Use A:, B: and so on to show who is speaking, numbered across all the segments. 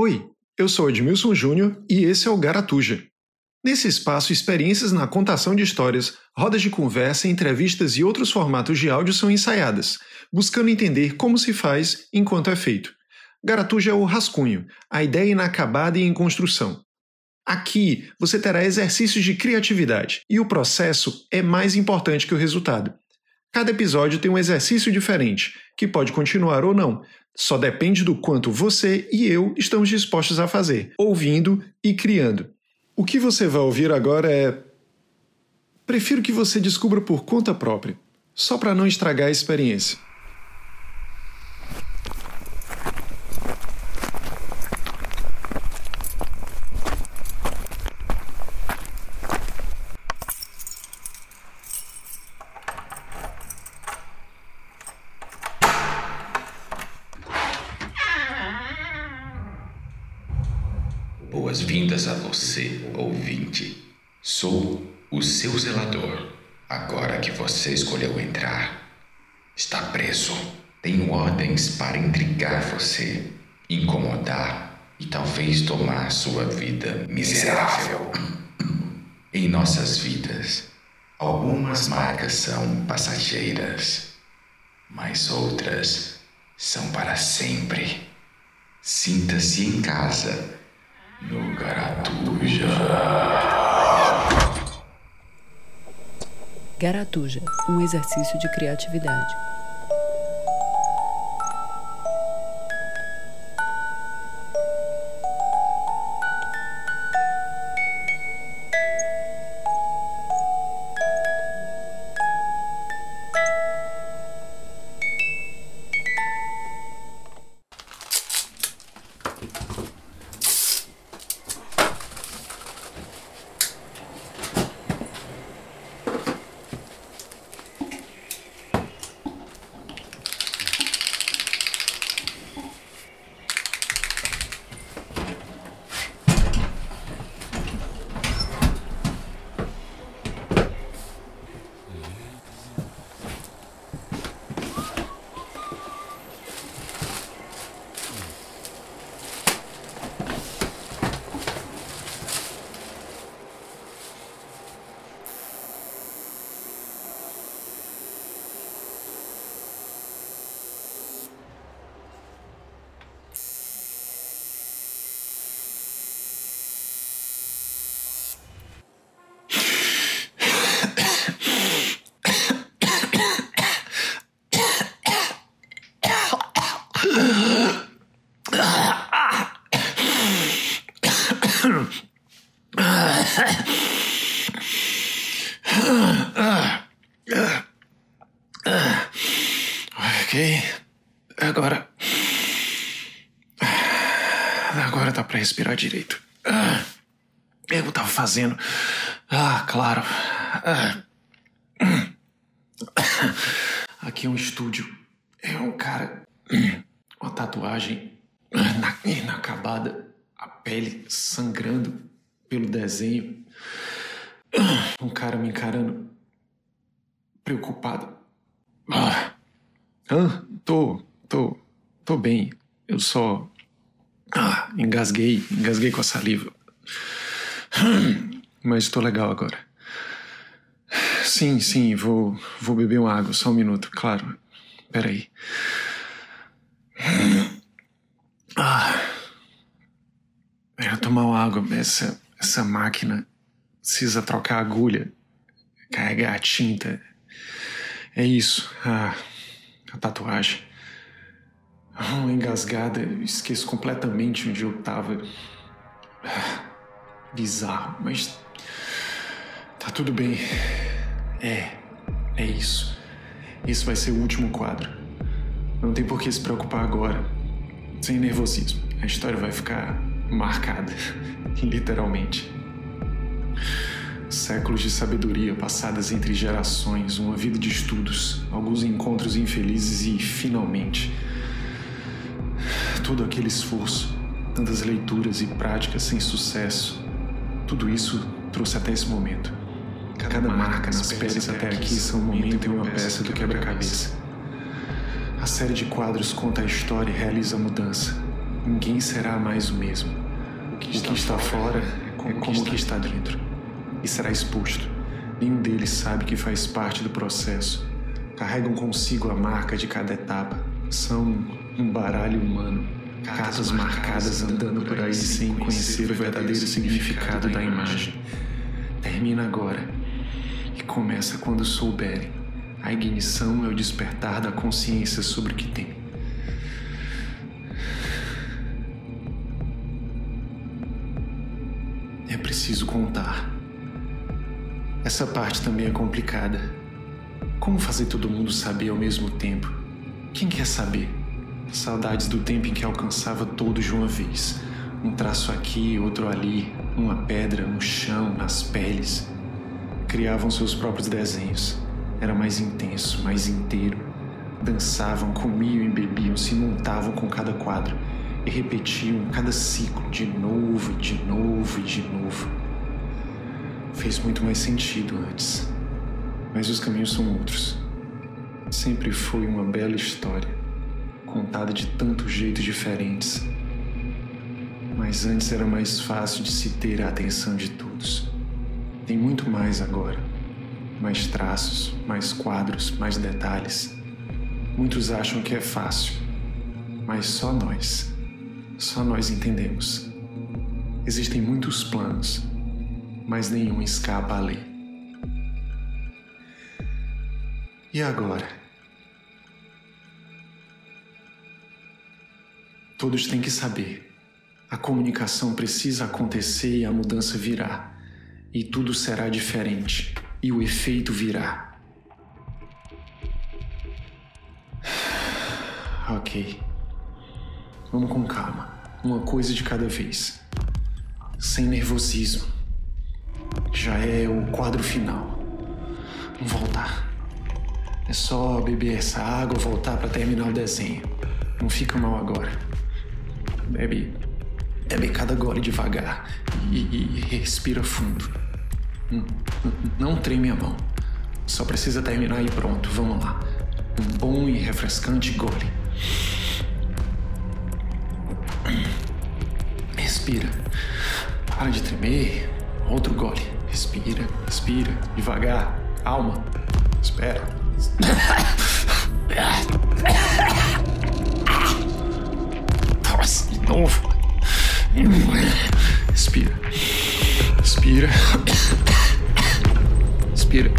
A: Oi, eu sou Edmilson Júnior e esse é o Garatuja. Nesse espaço, experiências na contação de histórias, rodas de conversa, entrevistas e outros formatos de áudio são ensaiadas, buscando entender como se faz enquanto é feito. Garatuja é o rascunho, a ideia inacabada e em construção. Aqui você terá exercícios de criatividade e o processo é mais importante que o resultado. Cada episódio tem um exercício diferente, que pode continuar ou não, só depende do quanto você e eu estamos dispostos a fazer, ouvindo e criando. O que você vai ouvir agora é. Prefiro que você descubra por conta própria, só para não estragar a experiência.
B: Boas-vindas a você, ouvinte. Sou o seu zelador. Agora que você escolheu entrar, está preso. Tenho ordens para intrigar você, incomodar e talvez tomar sua vida miserável. em nossas vidas, algumas marcas são passageiras, mas outras são para sempre. Sinta-se em casa no Garatuja.
C: Garatuja, um exercício de criatividade.
A: Ok. Agora. Agora dá pra respirar direito. Eu tava fazendo. Ah, claro. Aqui é um estúdio. É um cara. Uma tatuagem inacabada. A pele sangrando pelo desenho. Um cara me encarando. Preocupado. Ah. Tô, tô, tô bem. Eu só. Ah, engasguei, engasguei com a saliva. Mas estou legal agora. Sim, sim, vou, vou beber uma água, só um minuto, claro. Peraí. Ah. Era tomar uma água. Essa, essa máquina precisa trocar a agulha, carregar a tinta. É isso. Ah a tatuagem. Uma engasgada, esqueço completamente onde eu tava. Bizarro, mas tá tudo bem. É, é isso. Esse vai ser o último quadro. Não tem por que se preocupar agora. Sem nervosismo. A história vai ficar marcada, literalmente. Séculos de sabedoria passadas entre gerações, uma vida de estudos, alguns encontros infelizes e, finalmente, todo aquele esforço, tantas leituras e práticas sem sucesso, tudo isso trouxe até esse momento. Cada marca nas peles até aqui são um momento e uma peça do quebra-cabeça. A série de quadros conta a história e realiza a mudança. Ninguém será mais o mesmo. O que está, o que está fora é como, é como o que está dentro. E será exposto. Nenhum deles sabe que faz parte do processo. Carregam consigo a marca de cada etapa. São um baralho humano. Cartas marcadas andando por aí sem conhecer o verdadeiro significado da imagem. Termina agora e começa quando souberem. A ignição é o despertar da consciência sobre o que tem. Preciso contar. Essa parte também é complicada. Como fazer todo mundo saber ao mesmo tempo? Quem quer saber? Saudades do tempo em que alcançava todos de uma vez. Um traço aqui, outro ali, uma pedra, no chão, nas peles. Criavam seus próprios desenhos. Era mais intenso, mais inteiro. Dançavam, comiam e bebiam, se montavam com cada quadro e repetiam cada ciclo de novo, de novo e de novo. Fez muito mais sentido antes, mas os caminhos são outros. Sempre foi uma bela história, contada de tantos jeitos diferentes. Mas antes era mais fácil de se ter a atenção de todos. Tem muito mais agora mais traços, mais quadros, mais detalhes. Muitos acham que é fácil, mas só nós, só nós entendemos. Existem muitos planos, mas nenhum escapa à lei. E agora? Todos têm que saber. A comunicação precisa acontecer e a mudança virá. E tudo será diferente e o efeito virá. Ok. Vamos com calma. Uma coisa de cada vez. Sem nervosismo. Já é o quadro final. Vamos voltar. É só beber essa água e voltar para terminar o desenho. Não fica mal agora. Bebe. Bebe cada gole devagar e, e respira fundo. Não treme a mão. Só precisa terminar e pronto. Vamos lá. Um bom e refrescante gole. Respira. Para de tremer. Outro gole. Respira, respira. Devagar. Calma. Espera. Tosse de novo. Respira. Respira. Respira.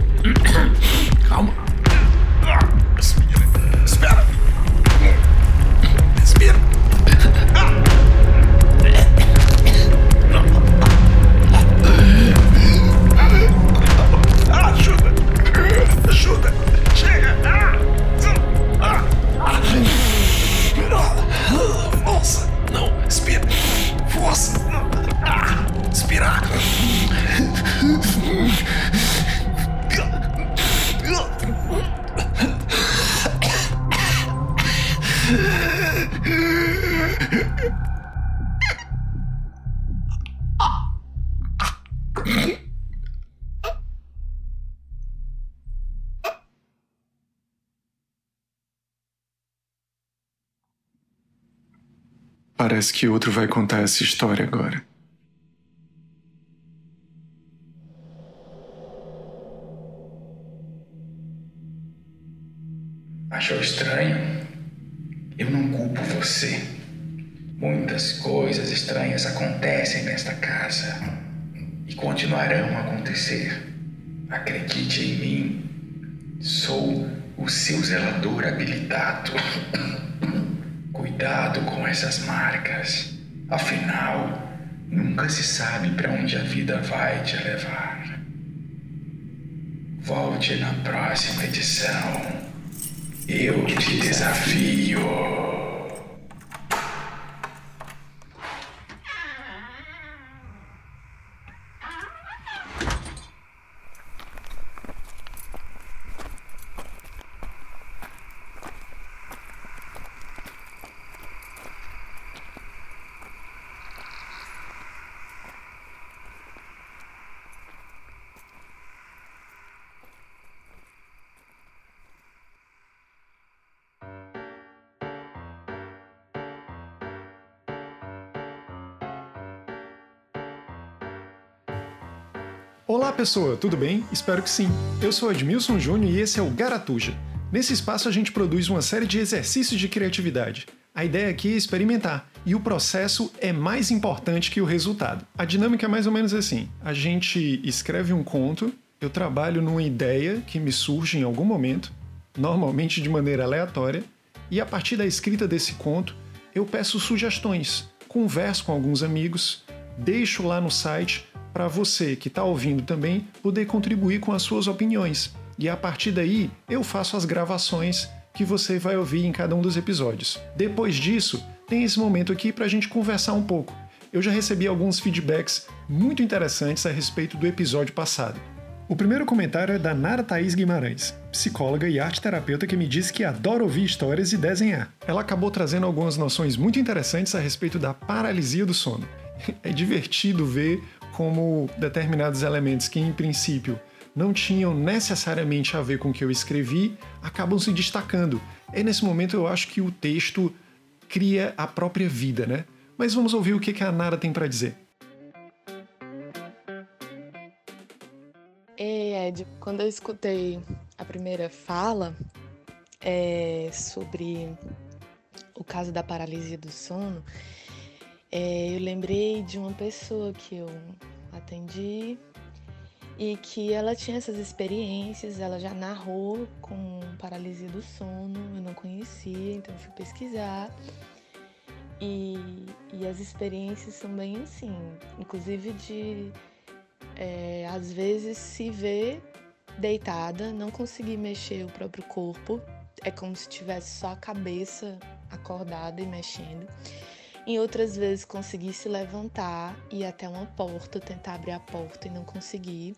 A: Parece que outro vai contar essa história agora.
B: Achou estranho? Eu não culpo você. Muitas coisas estranhas acontecem nesta casa e continuarão a acontecer. Acredite em mim. Sou o seu zelador habilitado. Cuidado com essas marcas. Afinal, nunca se sabe para onde a vida vai te levar. Volte na próxima edição. Eu te desafio.
D: Olá pessoa, tudo bem? Espero que sim. Eu sou Edmilson Júnior e esse é o Garatuja. Nesse espaço a gente produz uma série de exercícios de criatividade. A ideia aqui é experimentar, e o processo é mais importante que o resultado. A dinâmica é mais ou menos assim: a gente escreve um conto, eu trabalho numa ideia que me surge em algum momento, normalmente de maneira aleatória, e a partir da escrita desse conto, eu peço sugestões, converso com alguns amigos, deixo lá no site para você que está ouvindo também poder contribuir com as suas opiniões. E a partir daí eu faço as gravações que você vai ouvir em cada um dos episódios. Depois disso, tem esse momento aqui para a gente conversar um pouco. Eu já recebi alguns feedbacks muito interessantes a respeito do episódio passado. O primeiro comentário é da Nara Thaís Guimarães, psicóloga e arte terapeuta que me disse que adora ouvir histórias e desenhar. Ela acabou trazendo algumas noções muito interessantes a respeito da paralisia do sono. É divertido ver como determinados elementos que, em princípio, não tinham necessariamente a ver com o que eu escrevi, acabam se destacando. E nesse momento eu acho que o texto cria a própria vida, né? Mas vamos ouvir o que a Nara tem para dizer.
E: Ei, Ed, quando eu escutei a primeira fala é, sobre o caso da paralisia do sono, é, eu lembrei de uma pessoa que eu atendi e que ela tinha essas experiências, ela já narrou com paralisia do sono, eu não conhecia, então fui pesquisar. E, e as experiências são bem assim, inclusive de é, às vezes se ver deitada, não conseguir mexer o próprio corpo, é como se tivesse só a cabeça acordada e mexendo. Em outras vezes consegui se levantar e até uma porta, tentar abrir a porta e não conseguir.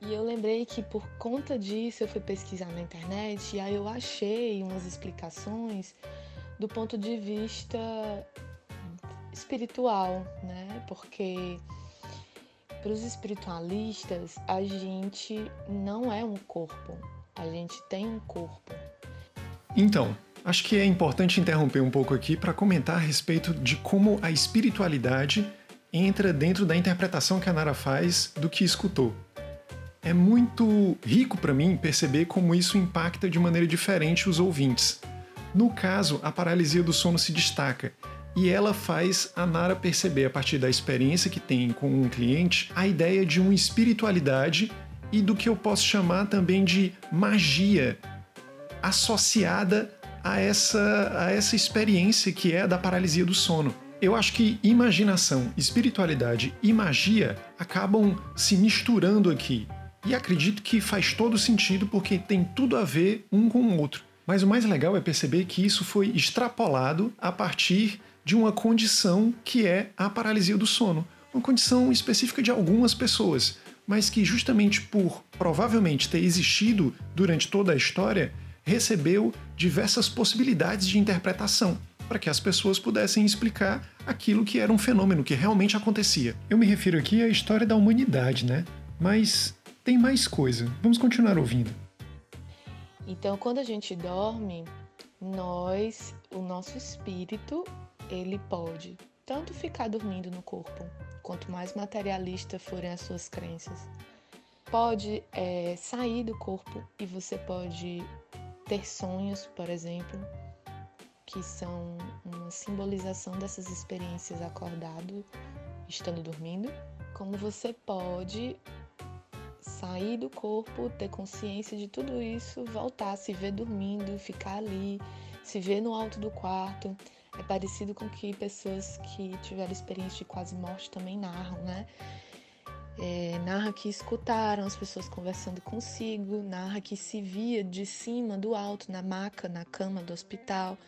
E: E eu lembrei que por conta disso eu fui pesquisar na internet e aí eu achei umas explicações do ponto de vista espiritual, né? Porque para os espiritualistas, a gente não é um corpo, a gente tem um corpo.
D: Então, Acho que é importante interromper um pouco aqui para comentar a respeito de como a espiritualidade entra dentro da interpretação que a Nara faz do que escutou. É muito rico para mim perceber como isso impacta de maneira diferente os ouvintes. No caso, a paralisia do sono se destaca e ela faz a Nara perceber, a partir da experiência que tem com um cliente, a ideia de uma espiritualidade e do que eu posso chamar também de magia associada a essa, a essa experiência que é da paralisia do sono. Eu acho que imaginação, espiritualidade e magia acabam se misturando aqui. E acredito que faz todo sentido porque tem tudo a ver um com o outro. Mas o mais legal é perceber que isso foi extrapolado a partir de uma condição que é a paralisia do sono. Uma condição específica de algumas pessoas, mas que justamente por provavelmente ter existido durante toda a história, recebeu diversas possibilidades de interpretação para que as pessoas pudessem explicar aquilo que era um fenômeno que realmente acontecia. Eu me refiro aqui à história da humanidade, né? Mas tem mais coisa. Vamos continuar ouvindo.
E: Então, quando a gente dorme, nós, o nosso espírito, ele pode tanto ficar dormindo no corpo, quanto mais materialista forem as suas crenças, pode é, sair do corpo e você pode ter sonhos, por exemplo, que são uma simbolização dessas experiências acordado, estando dormindo. Como você pode sair do corpo, ter consciência de tudo isso, voltar, se ver dormindo, ficar ali, se ver no alto do quarto. É parecido com que pessoas que tiveram experiência de quase morte também narram, né? É, narra que escutaram as pessoas conversando consigo, narra que se via de cima, do alto, na maca, na cama do hospital,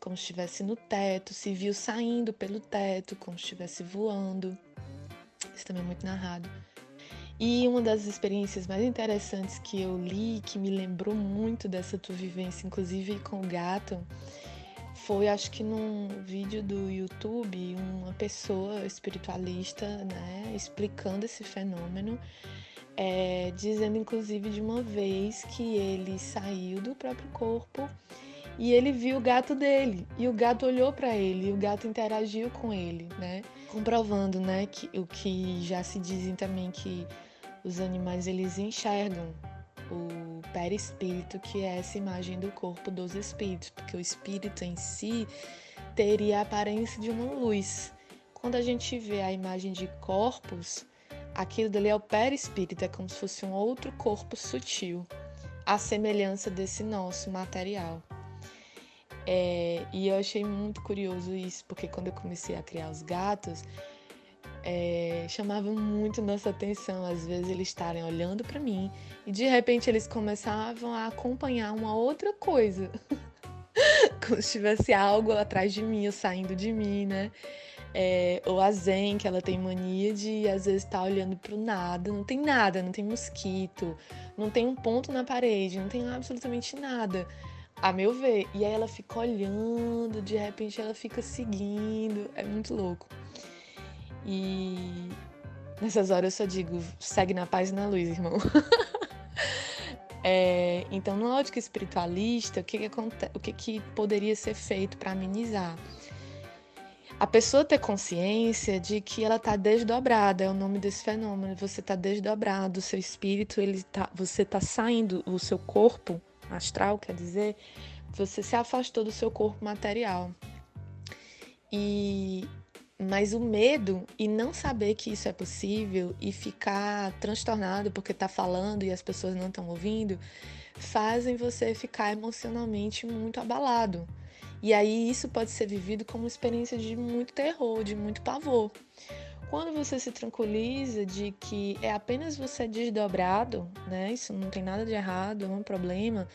E: como se estivesse no teto, se viu saindo pelo teto, como se estivesse voando. Isso também é muito narrado. E uma das experiências mais interessantes que eu li, que me lembrou muito dessa tua vivência, inclusive com o gato, foi, acho que num vídeo do YouTube, uma pessoa espiritualista, né, explicando esse fenômeno, é, dizendo inclusive de uma vez que ele saiu do próprio corpo e ele viu o gato dele. E o gato olhou para ele e o gato interagiu com ele, né, comprovando, né, que o que já se dizem também que os animais eles enxergam o perispírito, que é essa imagem do corpo dos espíritos, porque o espírito em si teria a aparência de uma luz. Quando a gente vê a imagem de corpos, aquilo dali é o perispírito, é como se fosse um outro corpo sutil, a semelhança desse nosso material. É, e eu achei muito curioso isso, porque quando eu comecei a criar os gatos, é, chamava muito nossa atenção, às vezes eles estarem olhando para mim e de repente eles começavam a acompanhar uma outra coisa, como se tivesse algo atrás de mim, ou saindo de mim, né? É, ou a Zen, que ela tem mania de às vezes estar tá olhando para o nada, não tem nada, não tem mosquito, não tem um ponto na parede, não tem absolutamente nada a meu ver. E aí ela fica olhando, de repente ela fica seguindo. É muito louco. E nessas horas eu só digo, segue na paz e na luz, irmão. é, então, no ótica espiritualista, o que, que, o que, que poderia ser feito para amenizar? A pessoa ter consciência de que ela está desdobrada, é o nome desse fenômeno. Você está desdobrado, o seu espírito, ele tá, você está saindo, o seu corpo astral, quer dizer, você se afastou do seu corpo material. E mas o medo e não saber que isso é possível e ficar transtornado porque está falando e as pessoas não estão ouvindo, fazem você ficar emocionalmente muito abalado. E aí isso pode ser vivido como uma experiência de muito terror, de muito pavor. Quando você se tranquiliza de que é apenas você desdobrado, né? Isso não tem nada de errado, não é um problema.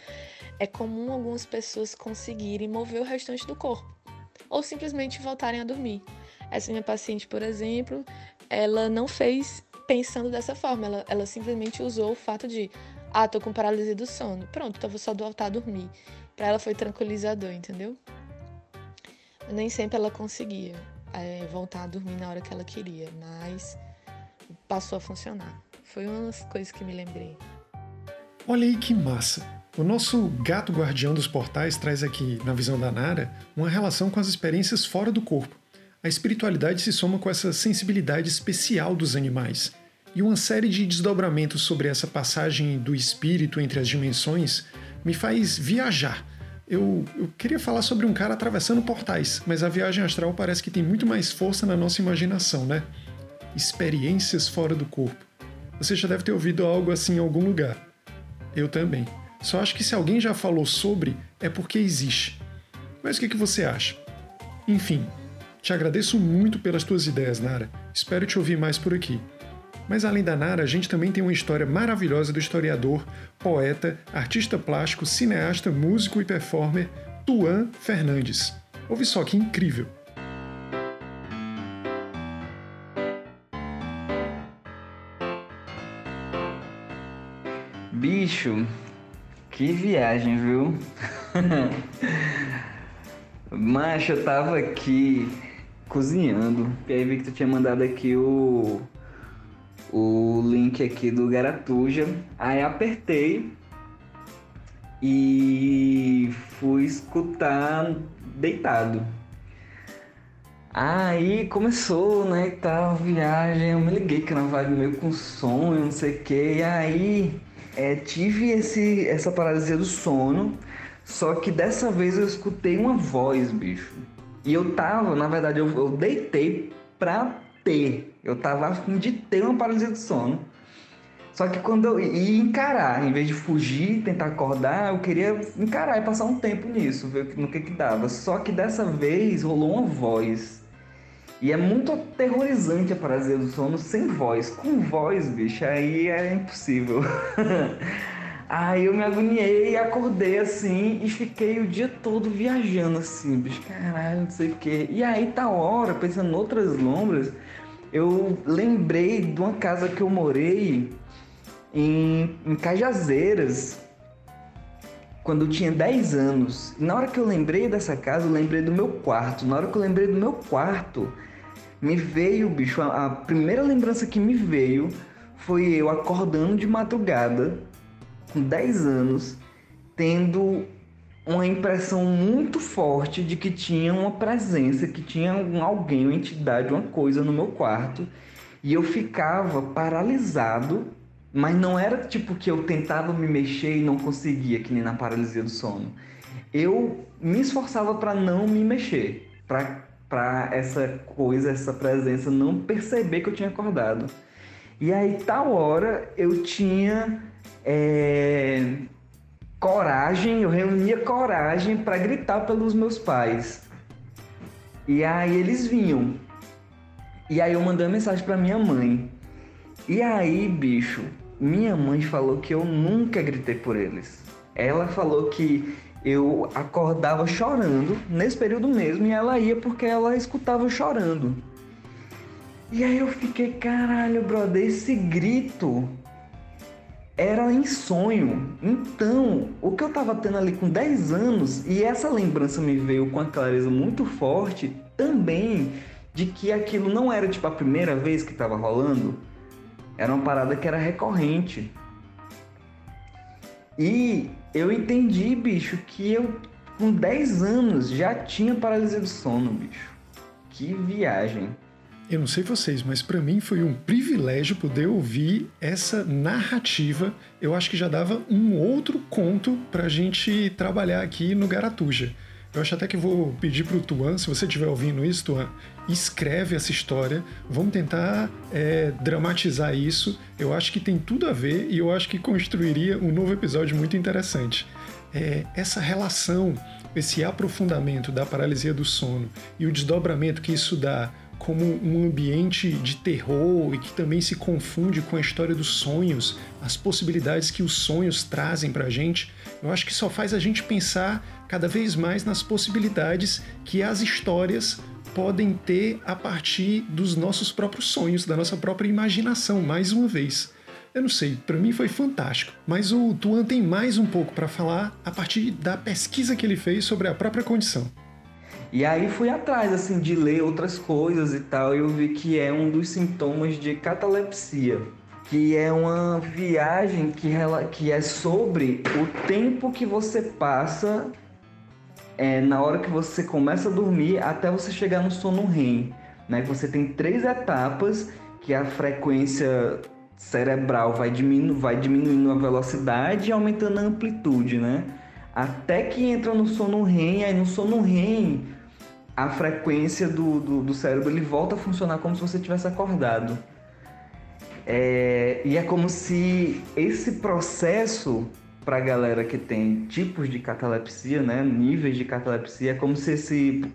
E: É comum algumas pessoas conseguirem mover o restante do corpo ou simplesmente voltarem a dormir. Essa minha paciente, por exemplo, ela não fez pensando dessa forma, ela, ela simplesmente usou o fato de, ah, tô com paralisia do sono, pronto, então vou só voltar a dormir. Para ela foi tranquilizador, entendeu? Nem sempre ela conseguia é, voltar a dormir na hora que ela queria, mas passou a funcionar. Foi uma das coisas que me lembrei.
D: Olha aí que massa! O nosso gato guardião dos portais traz aqui, na visão da Nara, uma relação com as experiências fora do corpo. A espiritualidade se soma com essa sensibilidade especial dos animais. E uma série de desdobramentos sobre essa passagem do espírito entre as dimensões me faz viajar eu, eu, queria falar sobre um cara atravessando portais, mas a viagem astral parece que tem muito mais força na nossa imaginação, né? Experiências fora do corpo. Você já deve ter ouvido algo assim em algum lugar. Eu também. Só acho que se alguém já falou sobre, é porque existe. Mas o que, que você acha? Enfim, te agradeço muito pelas tuas ideias, Nara. Espero te ouvir mais por aqui. Mas além da Nara, a gente também tem uma história maravilhosa do historiador, poeta, artista plástico, cineasta, músico e performer Tuan Fernandes. Ouve só que incrível!
F: Bicho, que viagem, viu? Macho, eu tava aqui cozinhando, e aí vi que tu tinha mandado aqui o o link aqui do Garatuja. Aí apertei e fui escutar deitado. Aí começou, né, tal, viagem, eu me liguei que na vibe meio com sonho, não sei o que, e aí é, tive esse, essa paralisia do sono, só que dessa vez eu escutei uma voz, bicho. E eu tava, na verdade, eu, eu deitei pra ter. Eu tava afim de ter uma paralisia do sono. Só que quando eu ia encarar, em vez de fugir, tentar acordar, eu queria encarar e passar um tempo nisso, ver no que que dava. Só que dessa vez rolou uma voz. E é muito aterrorizante a paralisia do sono sem voz. Com voz, bicho, aí é impossível. aí eu me agoniei e acordei assim e fiquei o dia todo viajando assim, bicho, caralho, não sei o quê. E aí tá hora, pensando em outras lombras, eu lembrei de uma casa que eu morei em, em Cajazeiras, quando eu tinha 10 anos. Na hora que eu lembrei dessa casa, eu lembrei do meu quarto. Na hora que eu lembrei do meu quarto, me veio, bicho, a, a primeira lembrança que me veio foi eu acordando de madrugada, com 10 anos, tendo uma impressão muito forte de que tinha uma presença, que tinha um, alguém, uma entidade, uma coisa no meu quarto. E eu ficava paralisado Mas não era tipo que eu tentava me mexer e não conseguia, que nem na paralisia do sono. Eu me esforçava para não me mexer, para essa coisa, essa presença não perceber que eu tinha acordado. E aí, tal hora, eu tinha é, coragem, eu reunia coragem para gritar pelos meus pais. E aí eles vinham. E aí eu mandei uma mensagem para minha mãe. E aí, bicho, minha mãe falou que eu nunca gritei por eles. Ela falou que eu acordava chorando nesse período mesmo e ela ia porque ela escutava chorando. E aí eu fiquei, caralho, brother, esse grito era em sonho. Então, o que eu tava tendo ali com 10 anos, e essa lembrança me veio com a clareza muito forte também de que aquilo não era tipo a primeira vez que tava rolando, era uma parada que era recorrente. E eu entendi, bicho, que eu com 10 anos já tinha paralisia do sono, bicho. Que viagem.
D: Eu não sei vocês, mas para mim foi um privilégio poder ouvir essa narrativa. Eu acho que já dava um outro conto pra gente trabalhar aqui no Garatuja. Eu acho até que vou pedir pro Tuan, se você estiver ouvindo isso, Tuan, escreve essa história. Vamos tentar é, dramatizar isso. Eu acho que tem tudo a ver e eu acho que construiria um novo episódio muito interessante. É, essa relação, esse aprofundamento da paralisia do sono e o desdobramento que isso dá como um ambiente de terror e que também se confunde com a história dos sonhos, as possibilidades que os sonhos trazem para a gente, eu acho que só faz a gente pensar cada vez mais nas possibilidades que as histórias podem ter a partir dos nossos próprios sonhos, da nossa própria imaginação, mais uma vez. Eu não sei, para mim foi fantástico, mas o Tuan tem mais um pouco para falar a partir da pesquisa que ele fez sobre a própria condição.
F: E aí fui atrás assim de ler outras coisas e tal, e eu vi que é um dos sintomas de catalepsia, que é uma viagem que, que é sobre o tempo que você passa é, na hora que você começa a dormir até você chegar no sono REM. Né? Você tem três etapas que a frequência cerebral vai, diminu vai diminuindo a velocidade e aumentando a amplitude, né? Até que entra no sono REM, aí no sono REM a frequência do, do, do, cérebro ele volta a funcionar como se você tivesse acordado. É, e é como se esse processo para a galera que tem tipos de catalepsia, né, níveis de catalepsia, é como se esse,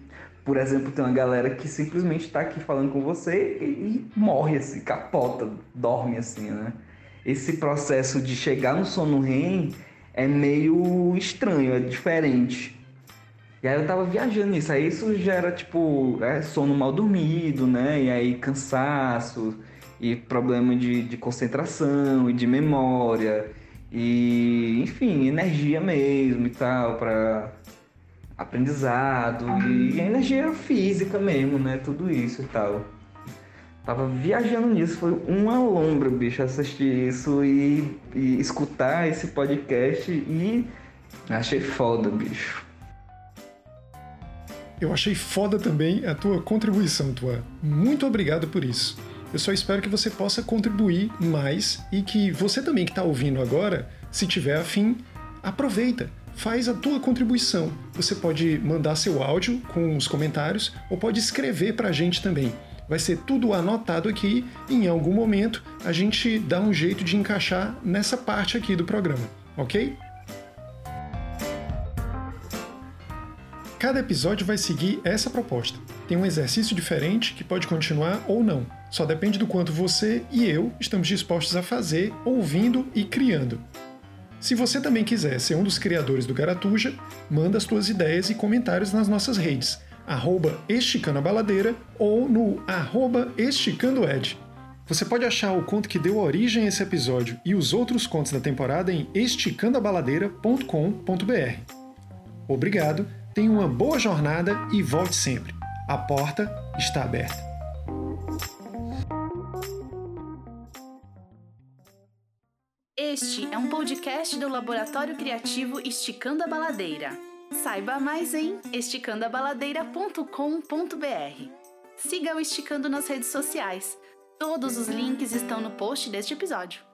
F: por exemplo, tem uma galera que simplesmente está aqui falando com você e, e, morre assim, capota, dorme assim, né? Esse processo de chegar no sono REM é meio estranho, é diferente. E aí eu tava viajando nisso, aí isso gera, tipo, é, sono mal dormido, né? E aí cansaço, e problema de, de concentração e de memória, e enfim, energia mesmo e tal, para aprendizado, e, energia física mesmo, né? Tudo isso e tal. Tava viajando nisso, foi uma lombra, bicho, assistir isso e, e escutar esse podcast e achei foda, bicho.
D: Eu achei foda também a tua contribuição, tua. Muito obrigado por isso. Eu só espero que você possa contribuir mais e que você também que está ouvindo agora, se tiver afim, aproveita, faz a tua contribuição. Você pode mandar seu áudio com os comentários ou pode escrever para a gente também. Vai ser tudo anotado aqui e em algum momento a gente dá um jeito de encaixar nessa parte aqui do programa, ok? Cada episódio vai seguir essa proposta. Tem um exercício diferente que pode continuar ou não. Só depende do quanto você e eu estamos dispostos a fazer, ouvindo e criando. Se você também quiser ser um dos criadores do Garatuja, manda as tuas ideias e comentários nas nossas redes, arroba ou no arroba esticandoed. Você pode achar o conto que deu origem a esse episódio e os outros contos da temporada em esticandoabaladeira.com.br. Obrigado Tenha uma boa jornada e volte sempre. A porta está aberta.
G: Este é um podcast do Laboratório Criativo Esticando a Baladeira. Saiba mais em esticandoabaladeira.com.br. Siga o Esticando nas redes sociais. Todos os links estão no post deste episódio.